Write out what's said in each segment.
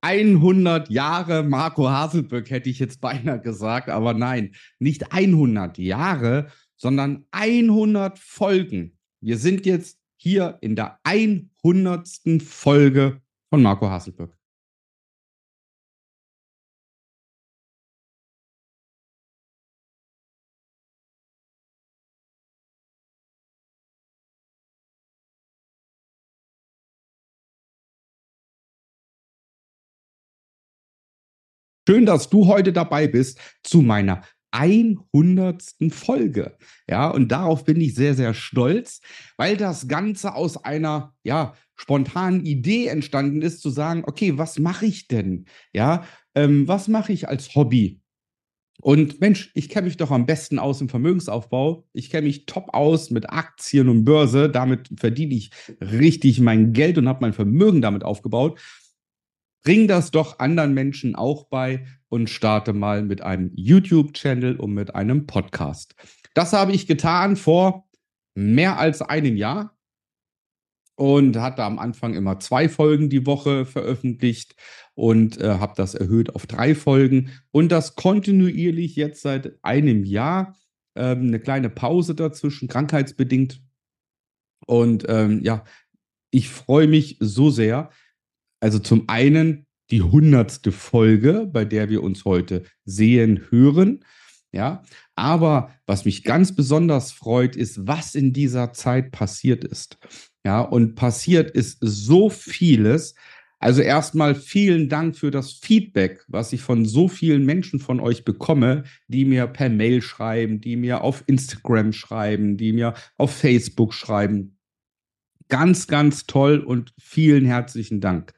100 Jahre Marco Haselböck hätte ich jetzt beinahe gesagt, aber nein, nicht 100 Jahre, sondern 100 Folgen. Wir sind jetzt hier in der 100. Folge von Marco Haselböck. Schön, dass du heute dabei bist zu meiner 100. Folge. Ja, und darauf bin ich sehr, sehr stolz, weil das Ganze aus einer, ja, spontanen Idee entstanden ist, zu sagen, okay, was mache ich denn? Ja, ähm, was mache ich als Hobby? Und Mensch, ich kenne mich doch am besten aus im Vermögensaufbau. Ich kenne mich top aus mit Aktien und Börse. Damit verdiene ich richtig mein Geld und habe mein Vermögen damit aufgebaut. Bring das doch anderen Menschen auch bei und starte mal mit einem YouTube-Channel und mit einem Podcast. Das habe ich getan vor mehr als einem Jahr und hatte am Anfang immer zwei Folgen die Woche veröffentlicht und äh, habe das erhöht auf drei Folgen und das kontinuierlich jetzt seit einem Jahr. Ähm, eine kleine Pause dazwischen, krankheitsbedingt. Und ähm, ja, ich freue mich so sehr, also zum einen die hundertste Folge, bei der wir uns heute sehen, hören. Ja, aber was mich ganz besonders freut, ist, was in dieser Zeit passiert ist. Ja, und passiert ist so vieles. Also erstmal vielen Dank für das Feedback, was ich von so vielen Menschen von euch bekomme, die mir per Mail schreiben, die mir auf Instagram schreiben, die mir auf Facebook schreiben. Ganz, ganz toll und vielen herzlichen Dank.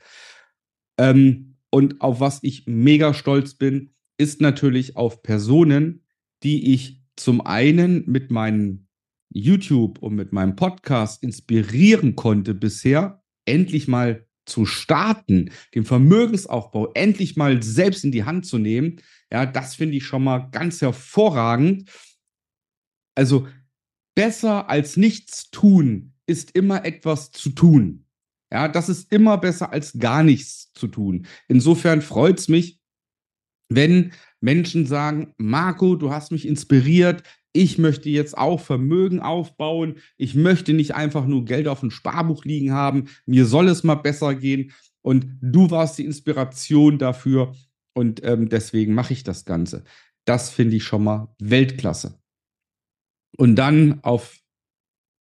Ähm, und auf was ich mega stolz bin, ist natürlich auf Personen, die ich zum einen mit meinem YouTube und mit meinem Podcast inspirieren konnte bisher, endlich mal zu starten, den Vermögensaufbau endlich mal selbst in die Hand zu nehmen. Ja, das finde ich schon mal ganz hervorragend. Also besser als nichts tun ist immer etwas zu tun. Ja, das ist immer besser als gar nichts zu tun. Insofern freut es mich, wenn Menschen sagen, Marco, du hast mich inspiriert, ich möchte jetzt auch Vermögen aufbauen, ich möchte nicht einfach nur Geld auf dem Sparbuch liegen haben, mir soll es mal besser gehen und du warst die Inspiration dafür und ähm, deswegen mache ich das Ganze. Das finde ich schon mal Weltklasse. Und dann auf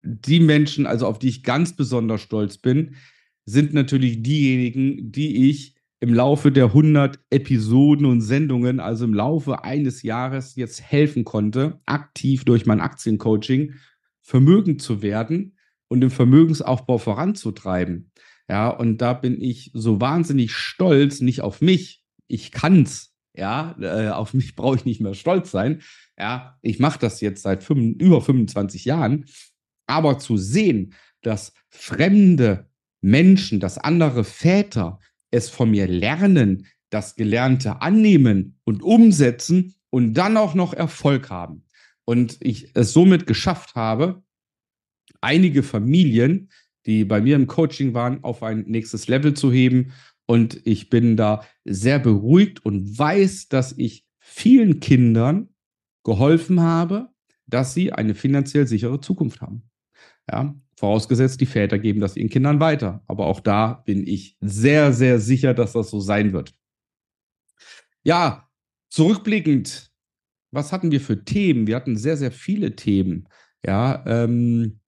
die Menschen, also auf die ich ganz besonders stolz bin, sind natürlich diejenigen, die ich im Laufe der 100 Episoden und Sendungen, also im Laufe eines Jahres jetzt helfen konnte, aktiv durch mein Aktiencoaching vermögend zu werden und den Vermögensaufbau voranzutreiben. Ja, und da bin ich so wahnsinnig stolz, nicht auf mich, ich kann's, ja, äh, auf mich brauche ich nicht mehr stolz sein. Ja, ich mache das jetzt seit fünf, über 25 Jahren, aber zu sehen, dass fremde Menschen, dass andere Väter es von mir lernen, das Gelernte annehmen und umsetzen und dann auch noch Erfolg haben. Und ich es somit geschafft habe, einige Familien, die bei mir im Coaching waren, auf ein nächstes Level zu heben. Und ich bin da sehr beruhigt und weiß, dass ich vielen Kindern geholfen habe, dass sie eine finanziell sichere Zukunft haben. Ja, vorausgesetzt, die Väter geben das ihren Kindern weiter. Aber auch da bin ich sehr, sehr sicher, dass das so sein wird. Ja, zurückblickend, was hatten wir für Themen? Wir hatten sehr, sehr viele Themen. Ja, ähm,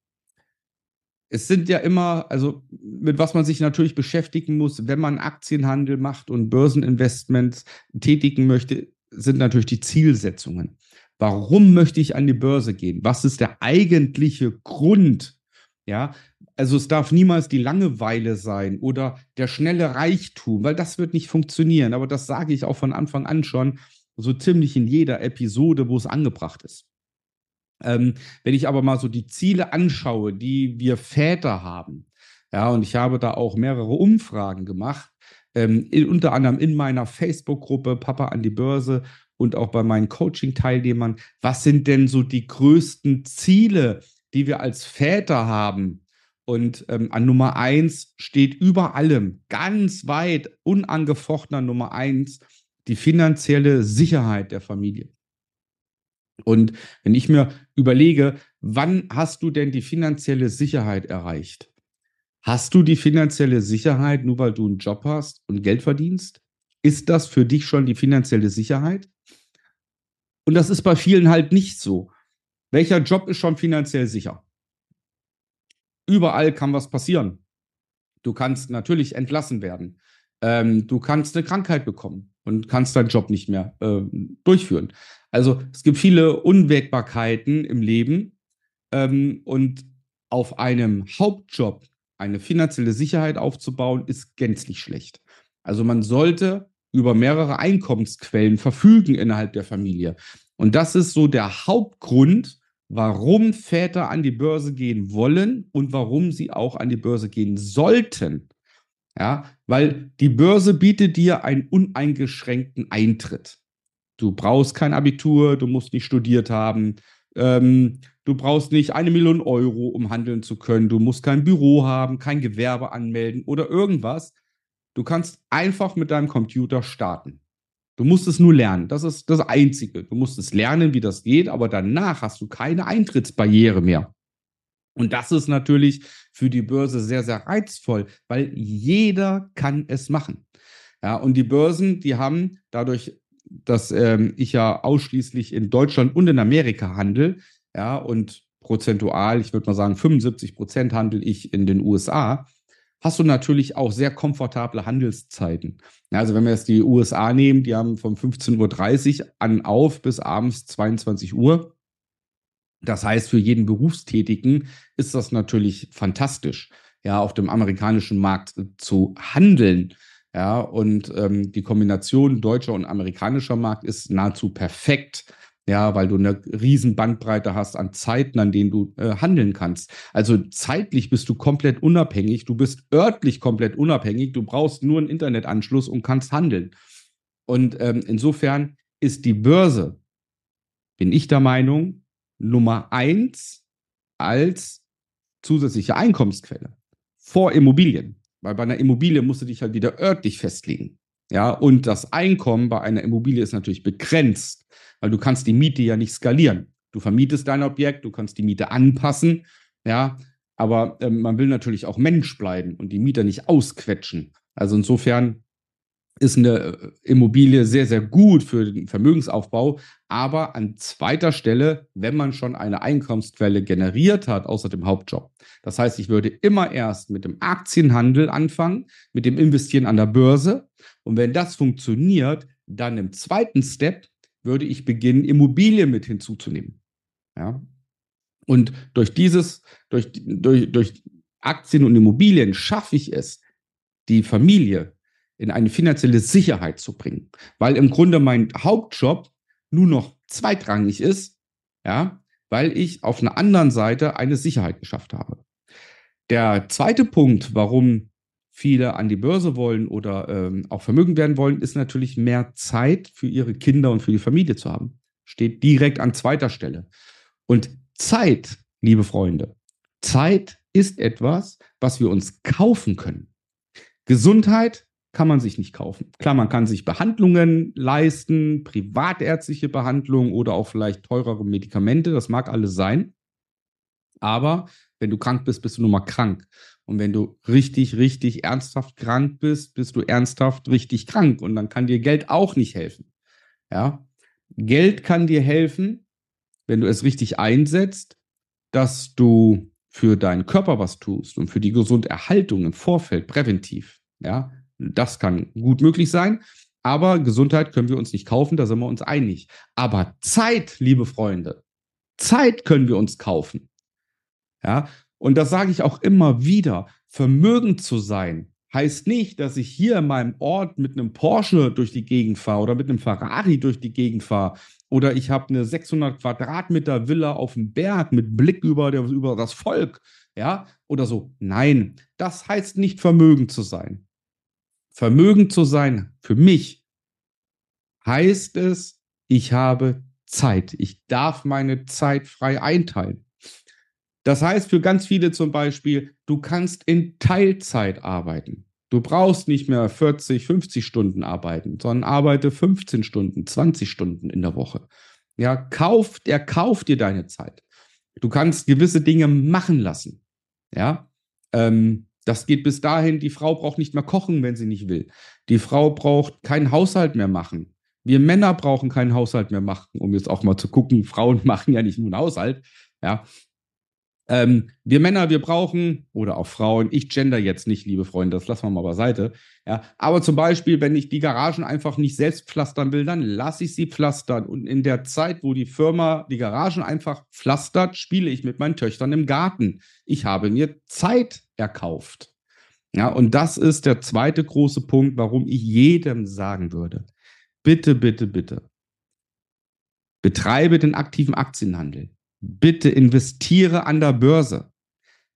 es sind ja immer, also mit was man sich natürlich beschäftigen muss, wenn man Aktienhandel macht und Börseninvestments tätigen möchte, sind natürlich die Zielsetzungen. Warum möchte ich an die Börse gehen? Was ist der eigentliche Grund? Ja, also es darf niemals die Langeweile sein oder der schnelle Reichtum, weil das wird nicht funktionieren. Aber das sage ich auch von Anfang an schon, so ziemlich in jeder Episode, wo es angebracht ist. Ähm, wenn ich aber mal so die Ziele anschaue, die wir Väter haben, ja, und ich habe da auch mehrere Umfragen gemacht, ähm, in, unter anderem in meiner Facebook-Gruppe Papa an die Börse und auch bei meinen Coaching-Teilnehmern, was sind denn so die größten Ziele, die wir als Väter haben? Und ähm, an Nummer eins steht über allem, ganz weit, unangefochten an Nummer eins, die finanzielle Sicherheit der Familie. Und wenn ich mir überlege, wann hast du denn die finanzielle Sicherheit erreicht? Hast du die finanzielle Sicherheit nur, weil du einen Job hast und Geld verdienst? Ist das für dich schon die finanzielle Sicherheit? Und das ist bei vielen halt nicht so. Welcher Job ist schon finanziell sicher? Überall kann was passieren. Du kannst natürlich entlassen werden. Ähm, du kannst eine Krankheit bekommen und kannst deinen Job nicht mehr äh, durchführen. Also es gibt viele Unwägbarkeiten im Leben ähm, und auf einem Hauptjob eine finanzielle Sicherheit aufzubauen, ist gänzlich schlecht. Also man sollte über mehrere Einkommensquellen verfügen innerhalb der Familie. Und das ist so der Hauptgrund, warum Väter an die Börse gehen wollen und warum sie auch an die Börse gehen sollten. Ja, weil die Börse bietet dir einen uneingeschränkten Eintritt. Du brauchst kein Abitur, du musst nicht studiert haben, ähm, du brauchst nicht eine Million Euro, um handeln zu können, du musst kein Büro haben, kein Gewerbe anmelden oder irgendwas. Du kannst einfach mit deinem Computer starten. Du musst es nur lernen. Das ist das Einzige. Du musst es lernen, wie das geht, aber danach hast du keine Eintrittsbarriere mehr. Und das ist natürlich für die Börse sehr, sehr reizvoll, weil jeder kann es machen. Ja, und die Börsen, die haben dadurch, dass ähm, ich ja ausschließlich in Deutschland und in Amerika handle, ja, und prozentual, ich würde mal sagen, 75 Prozent handle ich in den USA, hast du natürlich auch sehr komfortable Handelszeiten. Also wenn wir jetzt die USA nehmen, die haben von 15.30 Uhr an auf bis abends 22 Uhr. Das heißt, für jeden Berufstätigen ist das natürlich fantastisch, ja, auf dem amerikanischen Markt zu handeln. Ja, und ähm, die Kombination deutscher und amerikanischer Markt ist nahezu perfekt. Ja, weil du eine riesen Bandbreite hast an Zeiten, an denen du äh, handeln kannst. Also zeitlich bist du komplett unabhängig, du bist örtlich komplett unabhängig, du brauchst nur einen Internetanschluss und kannst handeln. Und ähm, insofern ist die Börse, bin ich der Meinung, Nummer eins als zusätzliche Einkommensquelle vor Immobilien. Weil bei einer Immobilie musst du dich halt wieder örtlich festlegen. Ja, und das Einkommen bei einer Immobilie ist natürlich begrenzt weil du kannst die Miete ja nicht skalieren. Du vermietest dein Objekt, du kannst die Miete anpassen, ja, aber ähm, man will natürlich auch Mensch bleiben und die Mieter nicht ausquetschen. Also insofern ist eine äh, Immobilie sehr, sehr gut für den Vermögensaufbau, aber an zweiter Stelle, wenn man schon eine Einkommensquelle generiert hat, außer dem Hauptjob. Das heißt, ich würde immer erst mit dem Aktienhandel anfangen, mit dem Investieren an der Börse. Und wenn das funktioniert, dann im zweiten Step würde ich beginnen, Immobilien mit hinzuzunehmen. Ja? Und durch dieses, durch, durch, durch Aktien und Immobilien schaffe ich es, die Familie in eine finanzielle Sicherheit zu bringen. Weil im Grunde mein Hauptjob nur noch zweitrangig ist, ja, weil ich auf einer anderen Seite eine Sicherheit geschafft habe. Der zweite Punkt, warum viele an die Börse wollen oder ähm, auch vermögend werden wollen, ist natürlich mehr Zeit für ihre Kinder und für die Familie zu haben. Steht direkt an zweiter Stelle. Und Zeit, liebe Freunde, Zeit ist etwas, was wir uns kaufen können. Gesundheit kann man sich nicht kaufen. Klar, man kann sich Behandlungen leisten, privatärztliche Behandlungen oder auch vielleicht teurere Medikamente, das mag alles sein. Aber wenn du krank bist, bist du nun mal krank. Und wenn du richtig, richtig ernsthaft krank bist, bist du ernsthaft richtig krank. Und dann kann dir Geld auch nicht helfen. Ja. Geld kann dir helfen, wenn du es richtig einsetzt, dass du für deinen Körper was tust und für die Gesunderhaltung im Vorfeld präventiv. Ja, das kann gut möglich sein. Aber Gesundheit können wir uns nicht kaufen, da sind wir uns einig. Aber Zeit, liebe Freunde, Zeit können wir uns kaufen. Ja, und das sage ich auch immer wieder, vermögend zu sein heißt nicht, dass ich hier in meinem Ort mit einem Porsche durch die Gegend fahre oder mit einem Ferrari durch die Gegend fahre oder ich habe eine 600 Quadratmeter Villa auf dem Berg mit Blick über, der, über das Volk, ja, oder so. Nein, das heißt nicht vermögend zu sein. Vermögend zu sein für mich heißt es, ich habe Zeit. Ich darf meine Zeit frei einteilen. Das heißt für ganz viele zum Beispiel, du kannst in Teilzeit arbeiten. Du brauchst nicht mehr 40, 50 Stunden arbeiten, sondern arbeite 15 Stunden, 20 Stunden in der Woche. Ja, kauf, er kauft dir deine Zeit. Du kannst gewisse Dinge machen lassen. Ja, ähm, das geht bis dahin, die Frau braucht nicht mehr kochen, wenn sie nicht will. Die Frau braucht keinen Haushalt mehr machen. Wir Männer brauchen keinen Haushalt mehr machen, um jetzt auch mal zu gucken. Frauen machen ja nicht nur einen Haushalt. Ja, ähm, wir Männer, wir brauchen, oder auch Frauen, ich gender jetzt nicht, liebe Freunde, das lassen wir mal beiseite. Ja, aber zum Beispiel, wenn ich die Garagen einfach nicht selbst pflastern will, dann lasse ich sie pflastern. Und in der Zeit, wo die Firma die Garagen einfach pflastert, spiele ich mit meinen Töchtern im Garten. Ich habe mir Zeit erkauft. Ja, und das ist der zweite große Punkt, warum ich jedem sagen würde: Bitte, bitte, bitte. Betreibe den aktiven Aktienhandel Bitte investiere an der Börse.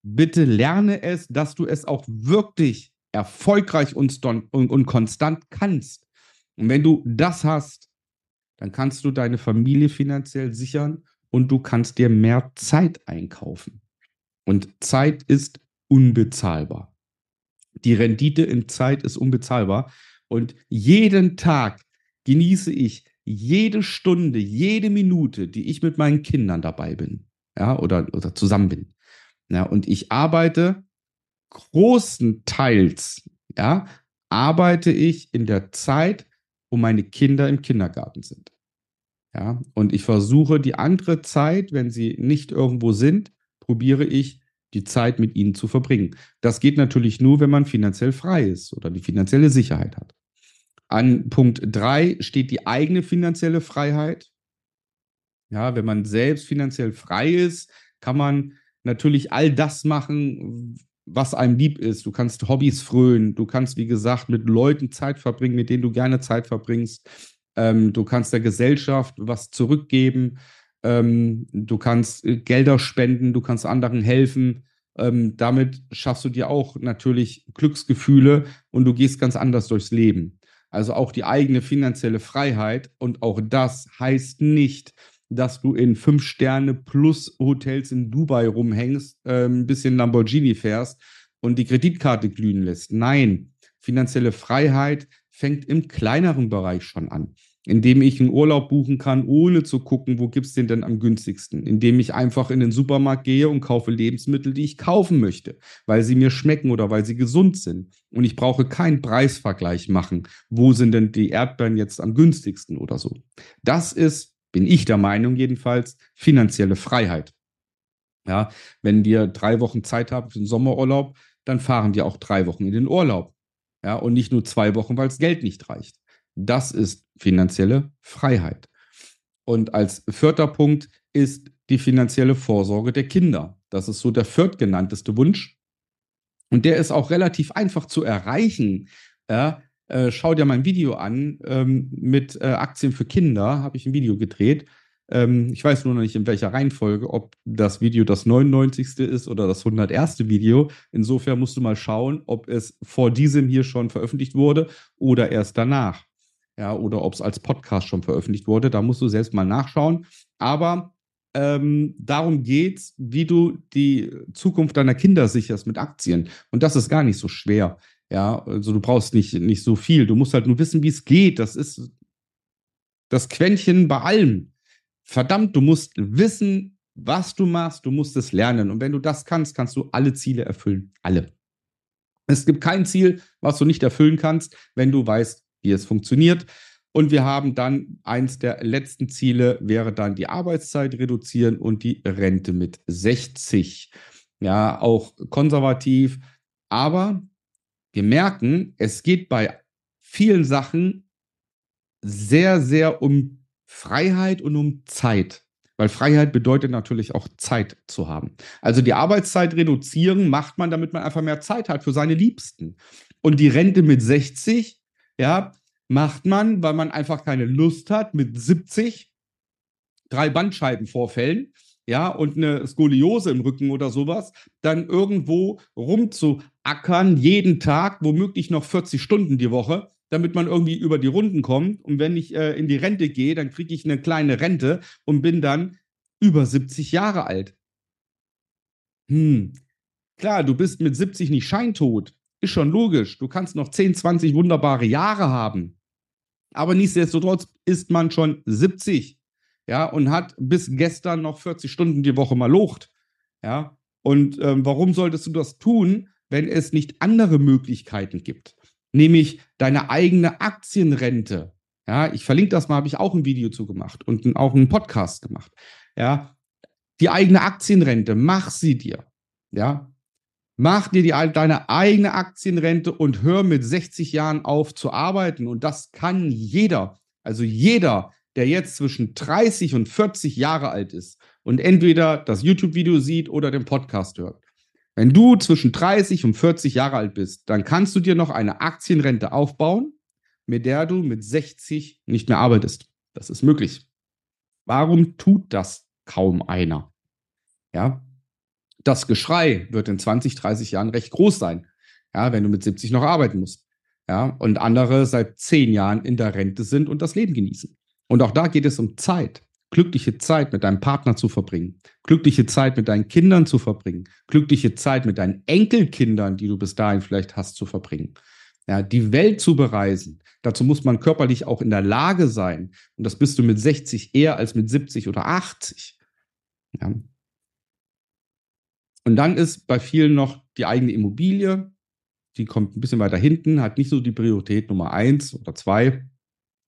Bitte lerne es, dass du es auch wirklich erfolgreich und, und, und konstant kannst. Und wenn du das hast, dann kannst du deine Familie finanziell sichern und du kannst dir mehr Zeit einkaufen. Und Zeit ist unbezahlbar. Die Rendite in Zeit ist unbezahlbar. Und jeden Tag genieße ich jede Stunde, jede Minute, die ich mit meinen Kindern dabei bin, ja, oder, oder zusammen bin. Ja, und ich arbeite großenteils, ja, arbeite ich in der Zeit, wo meine Kinder im Kindergarten sind. Ja, und ich versuche die andere Zeit, wenn sie nicht irgendwo sind, probiere ich die Zeit mit ihnen zu verbringen. Das geht natürlich nur, wenn man finanziell frei ist oder die finanzielle Sicherheit hat. An Punkt 3 steht die eigene finanzielle Freiheit. Ja, wenn man selbst finanziell frei ist, kann man natürlich all das machen, was einem lieb ist. Du kannst Hobbys frönen, du kannst, wie gesagt, mit Leuten Zeit verbringen, mit denen du gerne Zeit verbringst. Ähm, du kannst der Gesellschaft was zurückgeben. Ähm, du kannst äh, Gelder spenden, du kannst anderen helfen. Ähm, damit schaffst du dir auch natürlich Glücksgefühle und du gehst ganz anders durchs Leben also auch die eigene finanzielle Freiheit. Und auch das heißt nicht, dass du in fünf Sterne plus Hotels in Dubai rumhängst, äh, ein bisschen Lamborghini fährst und die Kreditkarte glühen lässt. Nein, finanzielle Freiheit fängt im kleineren Bereich schon an indem ich einen Urlaub buchen kann, ohne zu gucken, wo gibt es den denn am günstigsten, indem ich einfach in den Supermarkt gehe und kaufe Lebensmittel, die ich kaufen möchte, weil sie mir schmecken oder weil sie gesund sind. Und ich brauche keinen Preisvergleich machen, wo sind denn die Erdbeeren jetzt am günstigsten oder so. Das ist, bin ich der Meinung jedenfalls, finanzielle Freiheit. Ja, wenn wir drei Wochen Zeit haben für den Sommerurlaub, dann fahren wir auch drei Wochen in den Urlaub. Ja, und nicht nur zwei Wochen, weil das Geld nicht reicht. Das ist finanzielle Freiheit. Und als vierter Punkt ist die finanzielle Vorsorge der Kinder. Das ist so der viertgenannteste Wunsch. Und der ist auch relativ einfach zu erreichen. Ja, äh, schau dir mein Video an ähm, mit äh, Aktien für Kinder, habe ich ein Video gedreht. Ähm, ich weiß nur noch nicht in welcher Reihenfolge, ob das Video das 99. ist oder das 101. Video. Insofern musst du mal schauen, ob es vor diesem hier schon veröffentlicht wurde oder erst danach ja, oder ob es als Podcast schon veröffentlicht wurde. Da musst du selbst mal nachschauen. Aber ähm, darum geht es, wie du die Zukunft deiner Kinder sicherst mit Aktien. Und das ist gar nicht so schwer. Ja, also du brauchst nicht, nicht so viel. Du musst halt nur wissen, wie es geht. Das ist das Quäntchen bei allem. Verdammt, du musst wissen, was du machst. Du musst es lernen. Und wenn du das kannst, kannst du alle Ziele erfüllen. Alle. Es gibt kein Ziel, was du nicht erfüllen kannst, wenn du weißt, wie es funktioniert. Und wir haben dann eins der letzten Ziele wäre dann die Arbeitszeit reduzieren und die Rente mit 60. Ja, auch konservativ. Aber wir merken, es geht bei vielen Sachen sehr, sehr um Freiheit und um Zeit. Weil Freiheit bedeutet natürlich auch Zeit zu haben. Also die Arbeitszeit reduzieren macht man, damit man einfach mehr Zeit hat für seine Liebsten. Und die Rente mit 60 ja, macht man, weil man einfach keine Lust hat, mit 70 drei Bandscheibenvorfällen, ja, und eine Skoliose im Rücken oder sowas, dann irgendwo rumzuackern, jeden Tag, womöglich noch 40 Stunden die Woche, damit man irgendwie über die Runden kommt. Und wenn ich äh, in die Rente gehe, dann kriege ich eine kleine Rente und bin dann über 70 Jahre alt. Hm, klar, du bist mit 70 nicht scheintot. Ist schon logisch. Du kannst noch 10, 20 wunderbare Jahre haben. Aber nichtsdestotrotz ist man schon 70. Ja, und hat bis gestern noch 40 Stunden die Woche mal locht. Ja, und ähm, warum solltest du das tun, wenn es nicht andere Möglichkeiten gibt? Nämlich deine eigene Aktienrente. Ja, ich verlinke das mal, habe ich auch ein Video zu gemacht und auch einen Podcast gemacht. Ja, die eigene Aktienrente, mach sie dir. Ja, mach dir die, deine eigene Aktienrente und hör mit 60 Jahren auf zu arbeiten. Und das kann jeder. Also jeder, der jetzt zwischen 30 und 40 Jahre alt ist und entweder das YouTube-Video sieht oder den Podcast hört. Wenn du zwischen 30 und 40 Jahre alt bist, dann kannst du dir noch eine Aktienrente aufbauen, mit der du mit 60 nicht mehr arbeitest. Das ist möglich. Warum tut das kaum einer? Ja, das Geschrei wird in 20, 30 Jahren recht groß sein. Ja, wenn du mit 70 noch arbeiten musst. Ja, und andere seit 10 Jahren in der Rente sind und das Leben genießen. Und auch da geht es um Zeit. Glückliche Zeit mit deinem Partner zu verbringen, glückliche Zeit mit deinen Kindern zu verbringen, glückliche Zeit mit deinen Enkelkindern, die du bis dahin vielleicht hast, zu verbringen. Ja, die Welt zu bereisen. Dazu muss man körperlich auch in der Lage sein. Und das bist du mit 60 eher als mit 70 oder 80. Ja. Und dann ist bei vielen noch die eigene Immobilie. Die kommt ein bisschen weiter hinten, hat nicht so die Priorität Nummer eins oder zwei.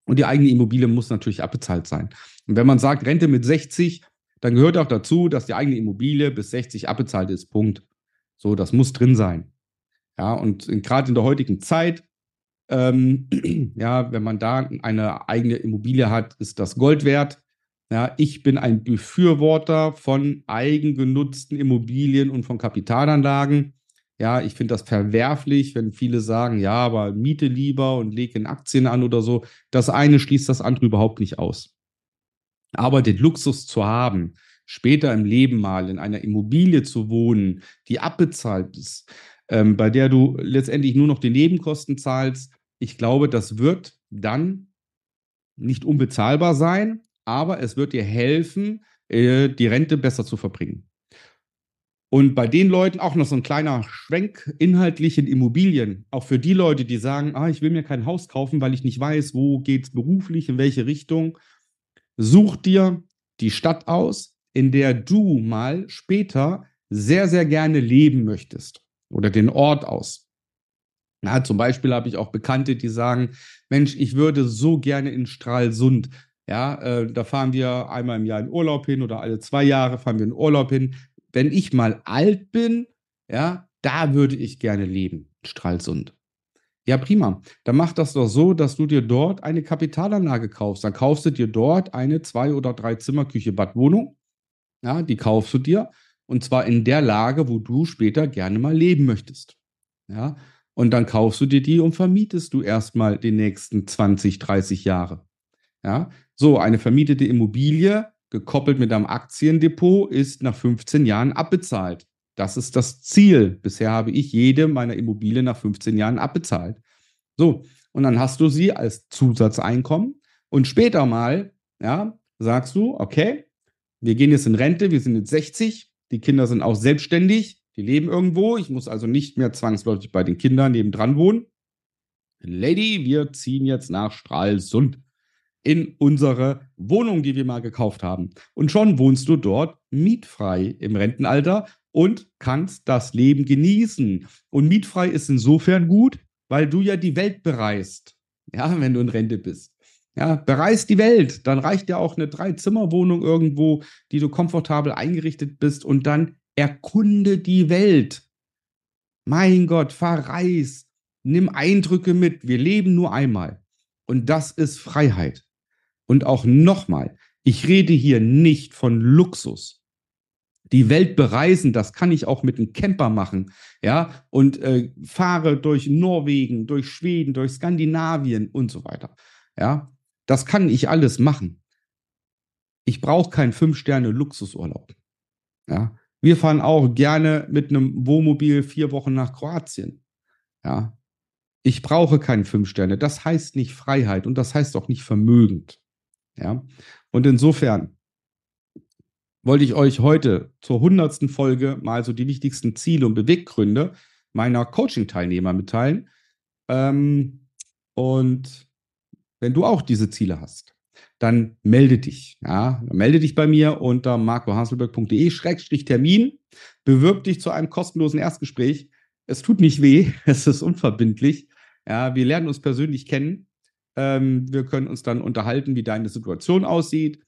Und die eigene Immobilie muss natürlich abbezahlt sein. Und wenn man sagt Rente mit 60, dann gehört auch dazu, dass die eigene Immobilie bis 60 abbezahlt ist. Punkt. So, das muss drin sein. Ja, und gerade in der heutigen Zeit, ähm, ja, wenn man da eine eigene Immobilie hat, ist das Gold wert. Ja, ich bin ein Befürworter von eigengenutzten Immobilien und von Kapitalanlagen. Ja, ich finde das verwerflich, wenn viele sagen, ja, aber miete lieber und lege in Aktien an oder so. Das eine schließt das andere überhaupt nicht aus. Aber den Luxus zu haben, später im Leben mal in einer Immobilie zu wohnen, die abbezahlt ist, ähm, bei der du letztendlich nur noch die Nebenkosten zahlst, ich glaube, das wird dann nicht unbezahlbar sein, aber es wird dir helfen, äh, die Rente besser zu verbringen. Und bei den Leuten auch noch so ein kleiner Schwenk inhaltlich in Immobilien. Auch für die Leute, die sagen, ah, ich will mir kein Haus kaufen, weil ich nicht weiß, wo geht es beruflich, in welche Richtung. Such dir die Stadt aus, in der du mal später sehr, sehr gerne leben möchtest. Oder den Ort aus. Na, zum Beispiel habe ich auch Bekannte, die sagen, Mensch, ich würde so gerne in Stralsund. Ja, äh, da fahren wir einmal im Jahr in Urlaub hin oder alle zwei Jahre fahren wir in Urlaub hin wenn ich mal alt bin, ja, da würde ich gerne leben, Stralsund. Ja, prima. Dann mach das doch so, dass du dir dort eine Kapitalanlage kaufst. Dann kaufst du dir dort eine zwei- oder drei Zimmerküche Badwohnung. Ja, die kaufst du dir. Und zwar in der Lage, wo du später gerne mal leben möchtest. Ja, und dann kaufst du dir die und vermietest du erstmal die nächsten 20, 30 Jahre. Ja, so eine vermietete Immobilie gekoppelt mit einem Aktiendepot ist nach 15 Jahren abbezahlt. Das ist das Ziel. Bisher habe ich jede meiner Immobilien nach 15 Jahren abbezahlt. So, und dann hast du sie als Zusatzeinkommen und später mal, ja, sagst du, okay, wir gehen jetzt in Rente, wir sind jetzt 60, die Kinder sind auch selbstständig, die leben irgendwo, ich muss also nicht mehr zwangsläufig bei den Kindern nebendran wohnen. Lady, wir ziehen jetzt nach Stralsund in unsere Wohnung, die wir mal gekauft haben. Und schon wohnst du dort mietfrei im Rentenalter und kannst das Leben genießen. Und mietfrei ist insofern gut, weil du ja die Welt bereist. Ja, wenn du in Rente bist. Ja, bereist die Welt. Dann reicht ja auch eine Drei-Zimmer-Wohnung irgendwo, die du komfortabel eingerichtet bist und dann erkunde die Welt. Mein Gott, verreis. Nimm Eindrücke mit. Wir leben nur einmal. Und das ist Freiheit. Und auch nochmal, ich rede hier nicht von Luxus. Die Welt bereisen, das kann ich auch mit einem Camper machen, ja, und äh, fahre durch Norwegen, durch Schweden, durch Skandinavien und so weiter, ja. Das kann ich alles machen. Ich brauche keinen Fünf-Sterne-Luxusurlaub, ja. Wir fahren auch gerne mit einem Wohnmobil vier Wochen nach Kroatien, ja. Ich brauche keinen Fünf Sterne. Das heißt nicht Freiheit und das heißt auch nicht vermögend. Ja? Und insofern, wollte ich euch heute zur hundertsten Folge mal so die wichtigsten Ziele und Beweggründe meiner Coaching-Teilnehmer mitteilen. Ähm, und wenn du auch diese Ziele hast, dann melde dich. Ja, melde dich bei mir unter marcohaselberg.de-termin. Bewirb dich zu einem kostenlosen Erstgespräch. Es tut nicht weh, es ist unverbindlich. Ja, wir lernen uns persönlich kennen. Ähm, wir können uns dann unterhalten, wie deine Situation aussieht,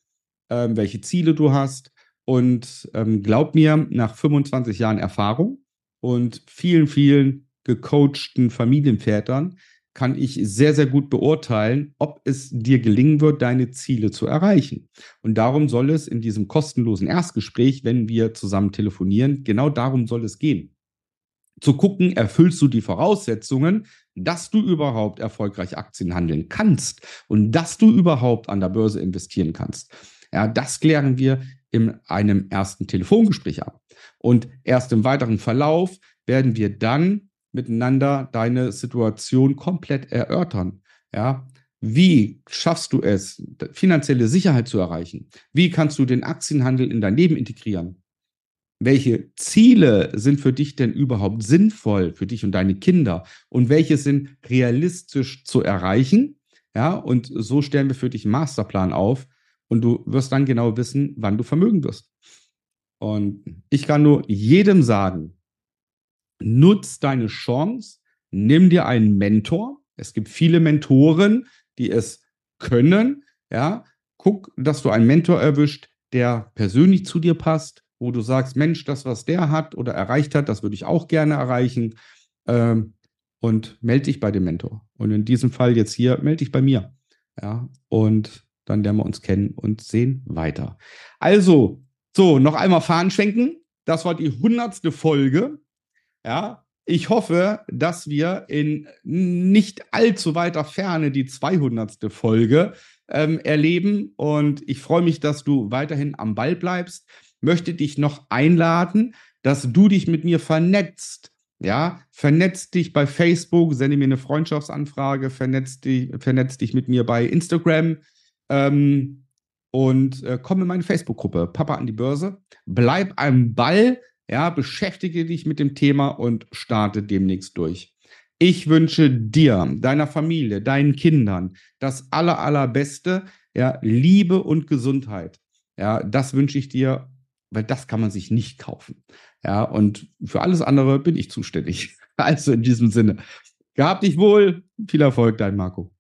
ähm, welche Ziele du hast. Und ähm, glaub mir, nach 25 Jahren Erfahrung und vielen, vielen gecoachten Familienvätern kann ich sehr, sehr gut beurteilen, ob es dir gelingen wird, deine Ziele zu erreichen. Und darum soll es in diesem kostenlosen Erstgespräch, wenn wir zusammen telefonieren, genau darum soll es gehen. Zu gucken, erfüllst du die Voraussetzungen, dass du überhaupt erfolgreich Aktien handeln kannst und dass du überhaupt an der Börse investieren kannst. Ja, das klären wir in einem ersten Telefongespräch ab. Und erst im weiteren Verlauf werden wir dann miteinander deine Situation komplett erörtern. Ja, wie schaffst du es, finanzielle Sicherheit zu erreichen? Wie kannst du den Aktienhandel in dein Leben integrieren? Welche Ziele sind für dich denn überhaupt sinnvoll für dich und deine Kinder? Und welche sind realistisch zu erreichen? Ja, und so stellen wir für dich einen Masterplan auf und du wirst dann genau wissen, wann du Vermögen wirst. Und ich kann nur jedem sagen, nutz deine Chance, nimm dir einen Mentor. Es gibt viele Mentoren, die es können. Ja, guck, dass du einen Mentor erwischt, der persönlich zu dir passt, wo du sagst, Mensch, das, was der hat oder erreicht hat, das würde ich auch gerne erreichen. Ähm, und melde dich bei dem Mentor. Und in diesem Fall jetzt hier, melde dich bei mir. Ja, und dann lernen wir uns kennen und sehen weiter. Also, so, noch einmal Fahnen schenken. Das war die hundertste Folge. Ja, ich hoffe, dass wir in nicht allzu weiter Ferne die 200. Folge ähm, erleben. Und ich freue mich, dass du weiterhin am Ball bleibst. Möchte dich noch einladen, dass du dich mit mir vernetzt. Ja, vernetzt dich bei Facebook, sende mir eine Freundschaftsanfrage, vernetzt dich, vernetzt dich mit mir bei Instagram ähm, und äh, komm in meine Facebook-Gruppe Papa an die Börse. Bleib am Ball, ja, beschäftige dich mit dem Thema und starte demnächst durch. Ich wünsche dir, deiner Familie, deinen Kindern das aller, allerbeste, ja, Liebe und Gesundheit. Ja, das wünsche ich dir, weil das kann man sich nicht kaufen. Ja, und für alles andere bin ich zuständig. Also in diesem Sinne, gehabt dich wohl, viel Erfolg, dein Marco.